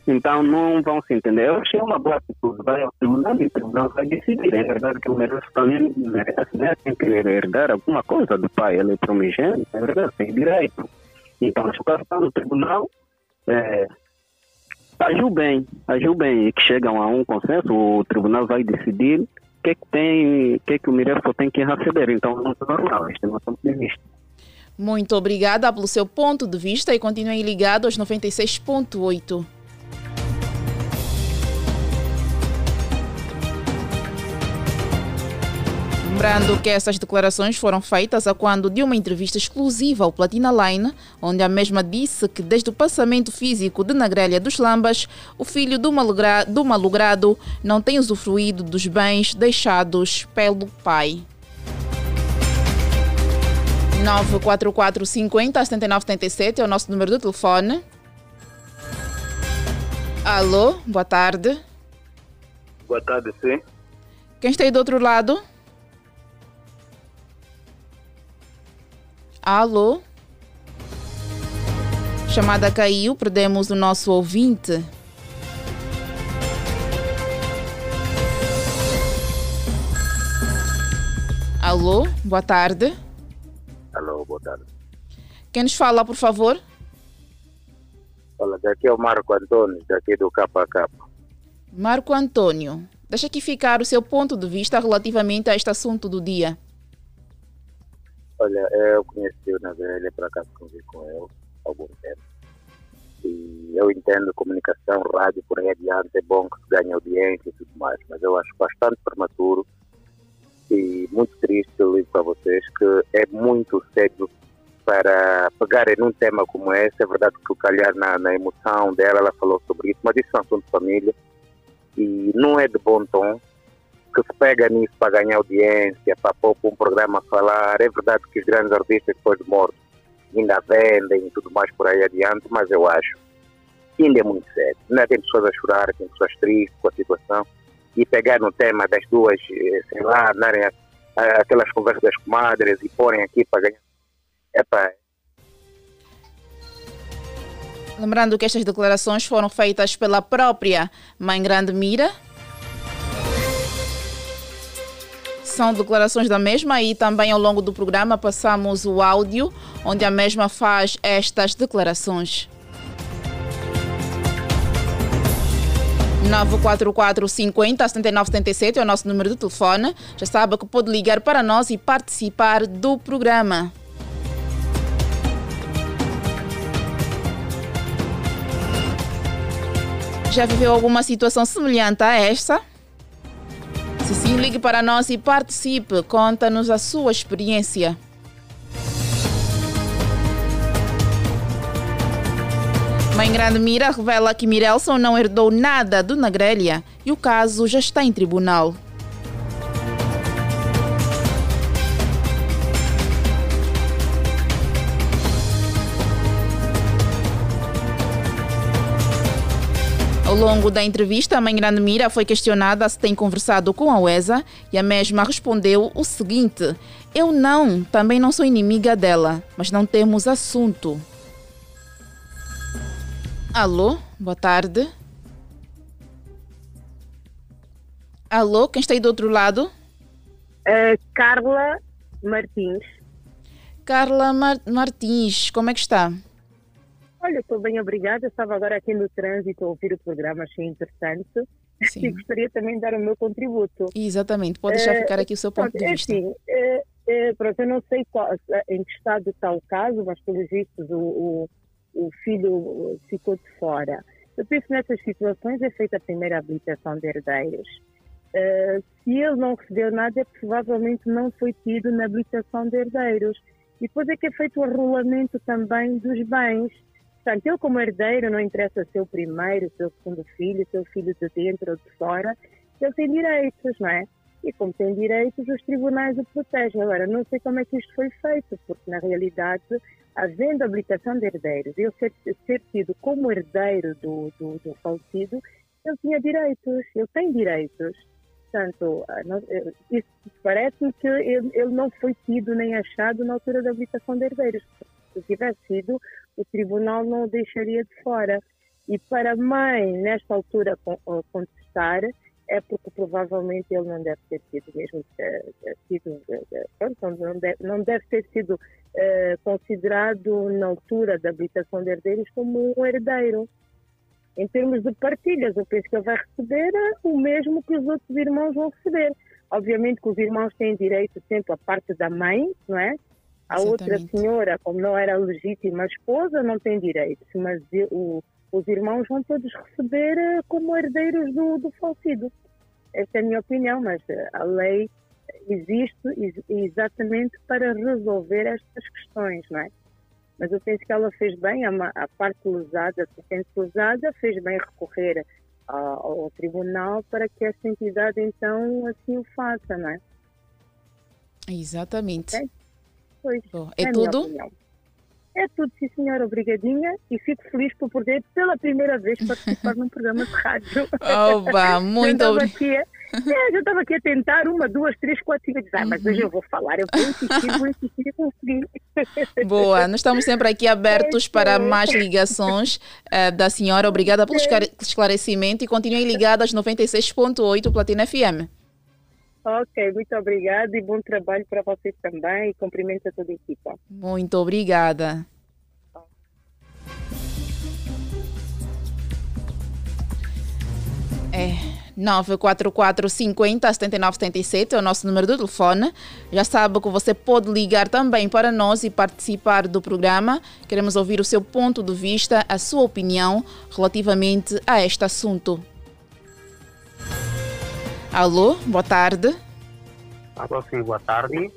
Então não vão se entender. Eu achei uma boa atitude. Vai ao tribunal e o tribunal vai decidir. É verdade que o Meirelles também merece, né? Tem que herdar alguma coisa do pai. Ele é promigênito, é verdade, tem direito. Então, se o caso está no tribunal, é, agiu bem, agiu bem, que chegam a um consenso, o tribunal vai decidir o que é que tem, o que é que o Mirefo tem que receber. Então, não é normal, este é nosso ponto de vista. Muito obrigada pelo seu ponto de vista e continuem ligados aos 96.8. Lembrando que essas declarações foram feitas a quando de uma entrevista exclusiva ao Platina Line, onde a mesma disse que desde o passamento físico de Nagrelha dos Lambas, o filho do, malugra, do malogrado não tem usufruído dos bens deixados pelo pai. 944 50 79 77 é o nosso número de telefone. Alô, boa tarde. Boa tarde, sim. Quem está aí do outro lado? Alô? Chamada caiu, perdemos o nosso ouvinte. Alô, boa tarde. Alô, boa tarde. Quem nos fala, por favor? Olha, daqui é o Marco Antônio, daqui do Capa. Marco Antônio, deixa aqui ficar o seu ponto de vista relativamente a este assunto do dia. Olha, eu conheci o Navelha, por acaso convivi com ele há algum tempo. E eu entendo comunicação, rádio por aí adiante, é bom que se ganhe audiência e tudo mais, mas eu acho bastante prematuro e muito triste, eu ligo para vocês, que é muito cedo para pegarem num tema como esse. É verdade que o calhar na, na emoção dela, ela falou sobre isso, mas isso é um assunto de família e não é de bom tom que se pega nisso para ganhar audiência, para pôr um programa falar. É verdade que os grandes artistas depois de mortos ainda vendem e tudo mais por aí adiante, mas eu acho que ainda é muito sério. Ainda tem pessoas a chorar, tem pessoas tristes com a situação e pegar no tema das duas, eh, sei lá, darem aquelas conversas das comadres e porem aqui para ganhar. Epá, Lembrando que estas declarações foram feitas pela própria Mãe Grande Mira, são declarações da mesma e também ao longo do programa passamos o áudio onde a mesma faz estas declarações. 944 50 79 77 é o nosso número de telefone. Já sabe que pode ligar para nós e participar do programa. Já viveu alguma situação semelhante a esta? Se sim, ligue para nós e participe. Conta-nos a sua experiência. Mãe Grande Mira revela que Mirelson não herdou nada do Nagrelha e o caso já está em tribunal. Ao longo da entrevista, a mãe Grande Mira foi questionada se tem conversado com a UESA e a mesma respondeu o seguinte: Eu não, também não sou inimiga dela, mas não temos assunto. Alô, boa tarde. Alô, quem está aí do outro lado? Uh, Carla Martins. Carla Mar Martins, como é que está? Olha, estou bem, obrigada. Estava agora aqui no trânsito a ouvir o programa, achei interessante. Sim. E gostaria também de dar o meu contributo. Exatamente, pode deixar uh, ficar aqui o seu ponto de vista. É assim, uh, uh, pronto, eu não sei qual, em que estado está o caso, mas pelos vistos o, o, o filho ficou de fora. Eu penso que nessas situações é feita a primeira habilitação de herdeiros. Uh, se ele não recebeu nada, é provavelmente não foi tido na habilitação de herdeiros. E depois é que é feito o arrolamento também dos bens. Portanto, ele como herdeiro, não interessa ser o primeiro, seu segundo filho, seu filho de dentro ou de fora, ele tem direitos, não é? E como tem direitos, os tribunais o protegem. Agora, não sei como é que isto foi feito, porque na realidade, havendo habilitação de herdeiros, ele ser, ser tido como herdeiro do, do, do falecido, ele tinha direitos, ele tem direitos. Portanto, ah, eh, isso parece-me que ele, ele, não foi tido nem achado na altura da habilitação de herdeiros. Se tivesse sido, o tribunal não o deixaria de fora. E para a mãe, nesta altura, contestar, é porque provavelmente ele não deve ter sido mesmo eh, eh, sido, pronto, não, deve, não deve ter sido considerado na altura da habilitação de herdeiros como um herdeiro. Em termos de partilhas, eu penso que ele vai receber o mesmo que os outros irmãos vão receber. Obviamente que os irmãos têm direito sempre à parte da mãe, não é? A Exatamente. outra senhora, como não era legítima esposa, não tem direito, mas o, os irmãos vão todos receber eh, como herdeiros do, do falecido. Essa é a minha opinião, mas eh, a lei existe exatamente para resolver estas questões, não é? Mas eu penso que ela fez bem, a, parte lesada, a sente lesada, fez bem recorrer ao, ao, tribunal para que essa entidade então assim o faça, não é? Exatamente. É, Bom, é, é tudo? É tudo, sim senhora, obrigadinha e fico feliz por poder pela primeira vez participar num programa de rádio. Oba, muito obrigada. É, eu estava aqui a tentar uma, duas, três, quatro, cinco, ah, mas hoje eu vou falar, eu vou insistir, vou insistir e conseguir. Boa, nós estamos sempre aqui abertos para mais ligações uh, da senhora. Obrigada pelo esclarecimento e continuem ligadas 96.8 Platina FM. Ok, muito obrigada e bom trabalho para vocês também e cumprimento a toda a equipa. Muito obrigada. É. 944 50 79 77 é o nosso número de telefone. Já sabe que você pode ligar também para nós e participar do programa. Queremos ouvir o seu ponto de vista, a sua opinião relativamente a este assunto. Alô, boa tarde. Alô, sim, boa tarde.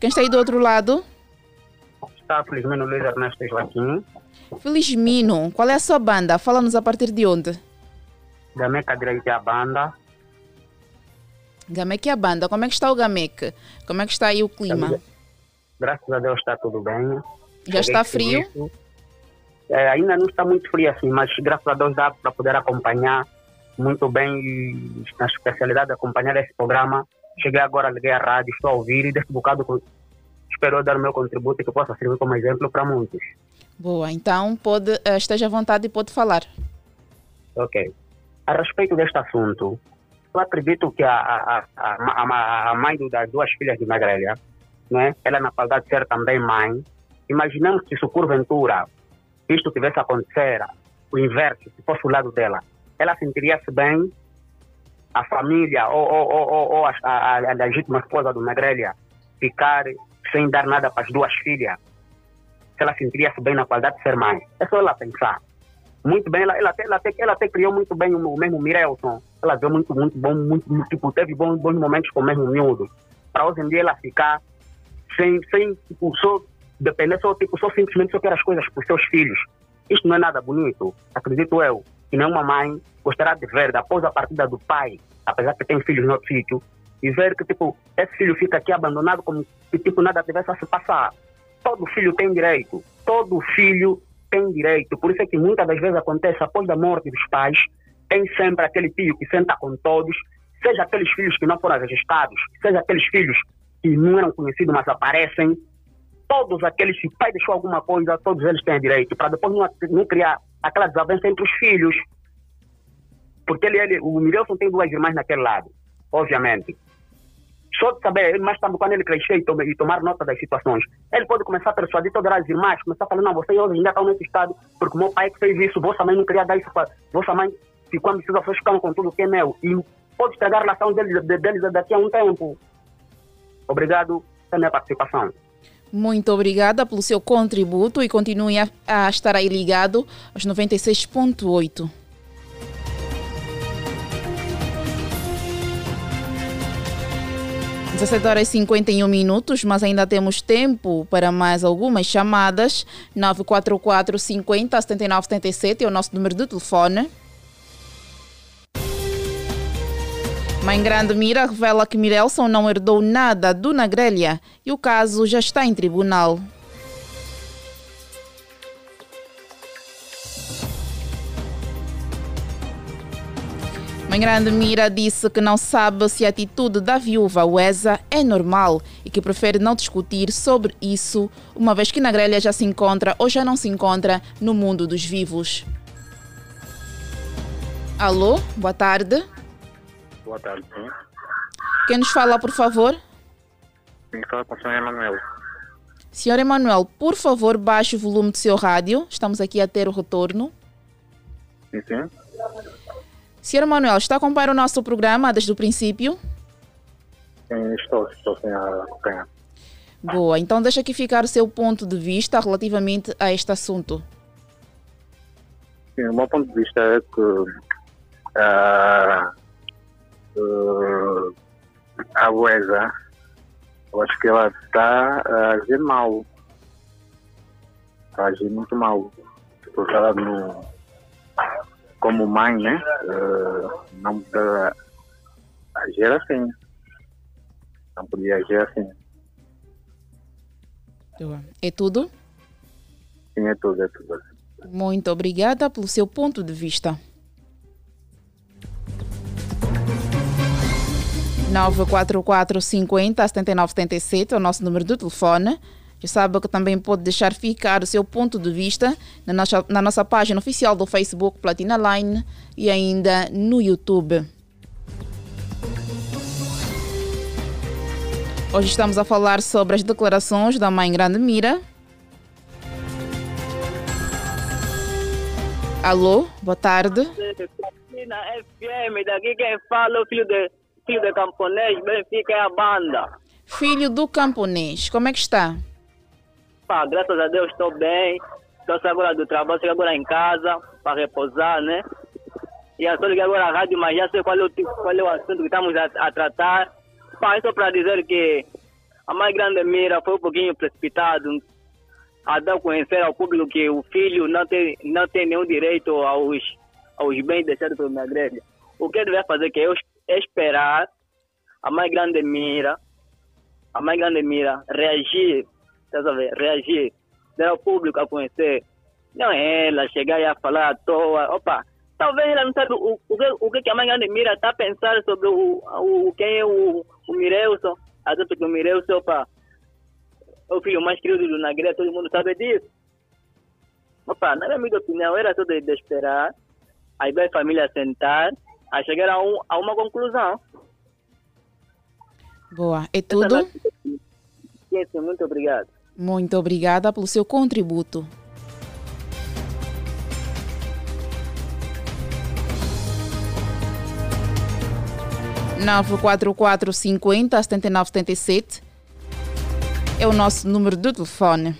Quem está aí do outro lado? Está Felizmino Luiz Ernesto Joaquim. Felizmino, qual é a sua banda? Fala-nos a partir de onde? Gameca direito é a banda. Gameca é a banda. Como é que está o Gameca? Como é que está aí o clima? Graças a Deus está tudo bem. Já Cheguei está frio? É, ainda não está muito frio assim, mas graças a Deus dá para poder acompanhar muito bem na especialidade de acompanhar esse programa. Cheguei agora, liguei a rádio, estou a ouvir e desse bocado espero dar o meu contributo que possa servir como exemplo para muitos. Boa, então pode, eh, esteja à vontade e pode falar. Ok. A respeito deste assunto, eu acredito que a, a, a, a mãe das duas filhas de Magrelha, né, ela na qualidade de ser também mãe, imaginamos que se porventura isto tivesse a acontecer, o inverso, se fosse o lado dela, ela sentiria-se bem, a família ou, ou, ou, ou a, a, a, legítima esposa do Magrelha ficar sem dar nada para as duas filhas, se ela sentiria-se bem na qualidade de ser mãe. É só ela pensar muito bem, ela, ela, até, ela, até, ela até criou muito bem o, mesmo Mirelson. Ela deu muito, muito bom, muito, tipo, teve bons, bons momentos com o mesmo miúdo. Para hoje em dia ela ficar sem, sem tipo, só depender, só, tipo, só simplesmente só quer as coisas para os seus filhos. Isto não é nada bonito, acredito eu. Que nenhuma mãe gostaria de ver, após a partida do pai, apesar que tem filhos no outro sítio, e ver que, tipo, esse filho fica aqui abandonado como se, tipo, nada tivesse a se passar. Todo filho tem direito. Todo filho tem direito. Por isso é que muitas das vezes acontece após a morte dos pais, tem sempre aquele tio que senta com todos, seja aqueles filhos que não foram registrados, seja aqueles filhos que não eram conhecidos, mas aparecem. Todos aqueles, se o pai deixou alguma coisa, todos eles têm direito, para depois não, não criar aquela desavença entre os filhos. Porque ele, ele, o Milton tem duas irmãs naquele lado, obviamente. Só de saber, tarde, quando ele crescer e, tome, e, tomar nota das situações, ele pode começar a persuadir todas as irmãs, começar a falar, não, você hoje ainda está nesse estado, porque meu pai que fez isso, vossa mãe não queria dar isso. Vossa mãe, quando precisa, vocês ficam com tudo que é meu. E pode estragar a relação deles, deles daqui a um tempo. Obrigado pela minha participação. Muito obrigada pelo seu contributo e continue a, a estar aí ligado aos 96.8. 17 horas e 51 minutos, mas ainda temos tempo para mais algumas chamadas. 944 50 79 77 é o nosso número de telefone. Mãe Grande Mira revela que Mirelson não herdou nada do Nagrelha e o caso já está em tribunal. Mãe Grande Mira disse que não sabe se a atitude da viúva Wesa é normal e que prefere não discutir sobre isso, uma vez que na grelha já se encontra ou já não se encontra no mundo dos vivos. Alô, boa tarde. Boa tarde. Quem nos fala, por favor? Quem fala com o senhor Emanuel. Senhor Emanuel, por favor, baixe o volume do seu rádio. Estamos aqui a ter o retorno. Sim, sim. Senhor Manuel, está a acompanhar o nosso programa desde o princípio? Sim, estou, estou sem acompanhar. Boa, então deixa aqui ficar o seu ponto de vista relativamente a este assunto. Sim, o meu ponto de vista é que uh, uh, a UESA, eu acho que ela está a agir mal. Está a agir muito mal. Porque ela não como mãe, né? Uh, não podia agir assim. Não podia agir assim. É tudo? Sim, é tudo, é tudo. Muito obrigada pelo seu ponto de vista. 944 50 79 77 é o nosso número de telefone. Já sabe que também pode deixar ficar o seu ponto de vista na nossa, na nossa página oficial do Facebook Platina Line e ainda no YouTube. Hoje estamos a falar sobre as declarações da mãe Grande Mira. Alô, boa tarde. Na FM, daqui quem fala, filho de, filho de camponês, Benfica é a banda. Filho do camponês, como é que está? Pá, graças a Deus estou bem. Estou agora do trabalho, estou agora em casa para repousar, né? E eu ligado agora à rádio, mas já sei qual é o, qual é o assunto que estamos a, a tratar. Pá, só para dizer que a mais grande mira foi um pouquinho precipitado a dar a conhecer ao público que o filho não tem, não tem nenhum direito aos, aos bens deixados pelo Magrelia. O que ele deve fazer que é esperar a mais grande mira, a mais grande mira reagir estás a ver, reagir, dar ao público a conhecer. Não é ela chegar e a falar à toa. Opa, talvez ela não sabe o, o, que, o que a mãe grande Mira está a pensar sobre o, o, quem é o, o Mirelson. Até porque o Mirelson, opa, é o filho mais querido do Nagre, todo mundo sabe disso. Opa, na minha opinião, era só de, de esperar, aí vai a família sentar, a chegar a, um, a uma conclusão. Boa, é tudo? Sim, muito obrigado. Muito obrigada pelo seu contributo. Nove quatro quatro cinquenta setenta e nove setenta e sete é o nosso número de telefone.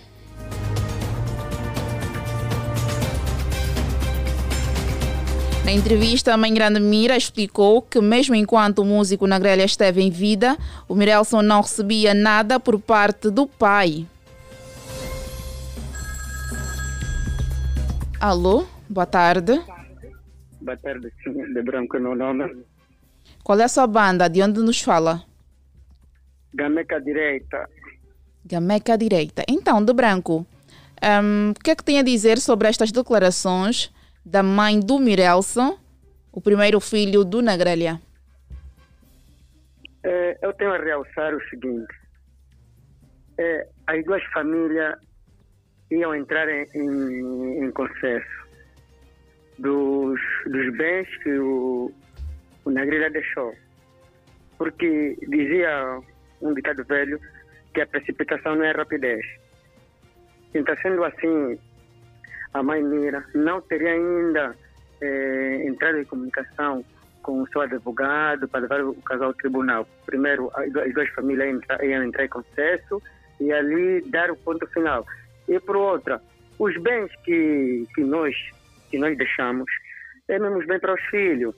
Na entrevista, a mãe Grande Mira explicou que, mesmo enquanto o músico na grelha esteve em vida, o Mirelson não recebia nada por parte do pai. Alô, boa tarde. Boa tarde, de branco no nome. Qual é a sua banda? De onde nos fala? Gameca Direita. Gameca Direita. Então, de branco, um, o que é que tem a dizer sobre estas declarações da mãe do Mirelson o primeiro filho do Nagrelha. É, eu tenho a realçar o seguinte: é, as duas famílias iam entrar em, em, em consenso dos, dos bens que o, o deixou. Porque dizia um ditado velho que a precipitação não é rapidez. Então, sendo assim, a mãe Mira não teria ainda eh, entrado em comunicação com o seu advogado para levar o casal ao tribunal. Primeiro, as duas famílias iam entrar em consenso e ali dar o ponto final. E por outra, os bens que, que, nós, que nós deixamos, é mesmo bem para os filhos.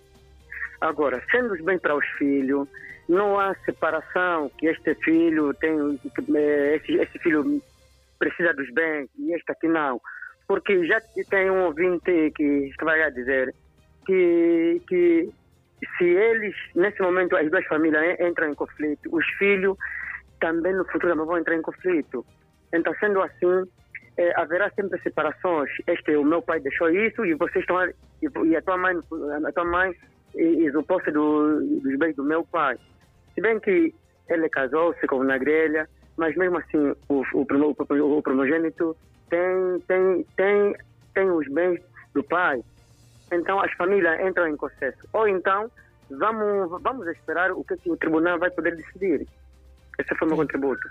Agora, sendo os bem para os filhos, não há separação que este filho tem, eh, esse, esse filho precisa dos bens e este aqui não. Porque já tem um ouvinte que, vai dizer que, que se eles, nesse momento, as duas famílias entram em conflito, os filhos também no futuro vão entrar em conflito. Então, sendo assim, é, haverá sempre separações. Este, o meu pai deixou isso e vocês estão e, e a tua mãe, a tua mãe isopou-se do, dos bens do meu pai. Se bem que ele casou-se com uma grelha, mas mesmo assim o, o, o, o primogênito tem, tem, tem, tem os bens do pai. Então as famílias entram em processo. Ou então vamos, vamos esperar o que, que o tribunal vai poder decidir. Esse foi o meu contributo.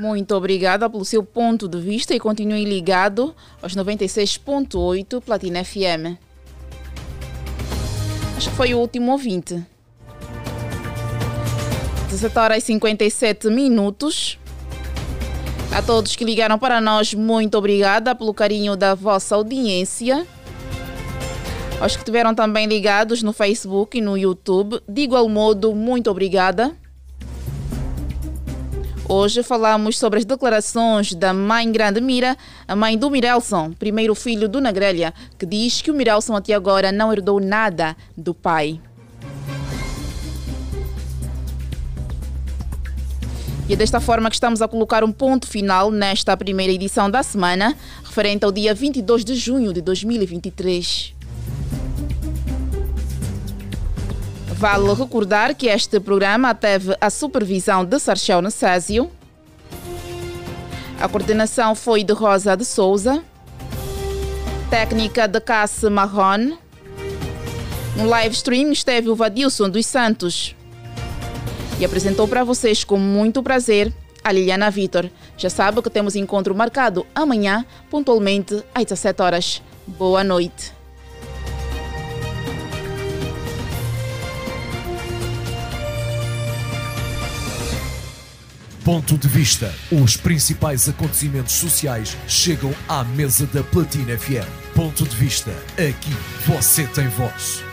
Muito obrigada pelo seu ponto de vista e continue ligado aos 96.8 Platina FM. Acho que foi o último ouvinte. 17 horas e 57 minutos. A todos que ligaram para nós, muito obrigada pelo carinho da vossa audiência. Aos que estiveram também ligados no Facebook e no YouTube, de igual modo, muito obrigada. Hoje falamos sobre as declarações da mãe Grande Mira, a mãe do Mirelson, primeiro filho do Nagrelha, que diz que o Mirelson até agora não herdou nada do pai. E é desta forma que estamos a colocar um ponto final nesta primeira edição da semana, referente ao dia 22 de junho de 2023. Vale recordar que este programa teve a supervisão de Sarchel Necésio. A coordenação foi de Rosa de Souza. Técnica de Cassi Marron. No live stream esteve o Vadilson dos Santos e apresentou para vocês com muito prazer a Liliana Vitor. Já sabe que temos encontro marcado amanhã, pontualmente às 17 horas. Boa noite. Ponto de vista. Os principais acontecimentos sociais chegam à mesa da Platina FM. Ponto de vista. Aqui você tem voz.